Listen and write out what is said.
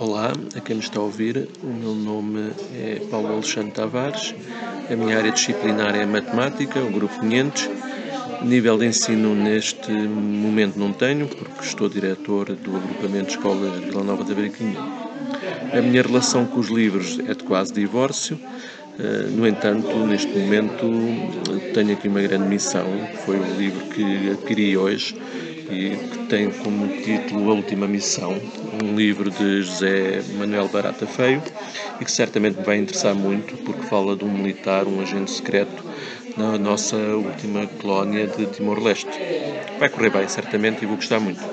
Olá, a quem me está a ouvir, o meu nome é Paulo Alexandre Tavares, a minha área disciplinar é Matemática, o grupo 500. Nível de ensino neste momento não tenho, porque estou diretor do agrupamento de escolas Vila Nova da Briquinha. A minha relação com os livros é de quase divórcio, eh, no entanto, neste momento tenho aqui uma grande missão, que foi o livro que adquiri hoje, e que tem como título A Última Missão, um livro de José Manuel Barata Feio e que certamente me vai interessar muito porque fala de um militar, um agente secreto na nossa última colónia de Timor-Leste. Vai correr bem, certamente, e vou gostar muito.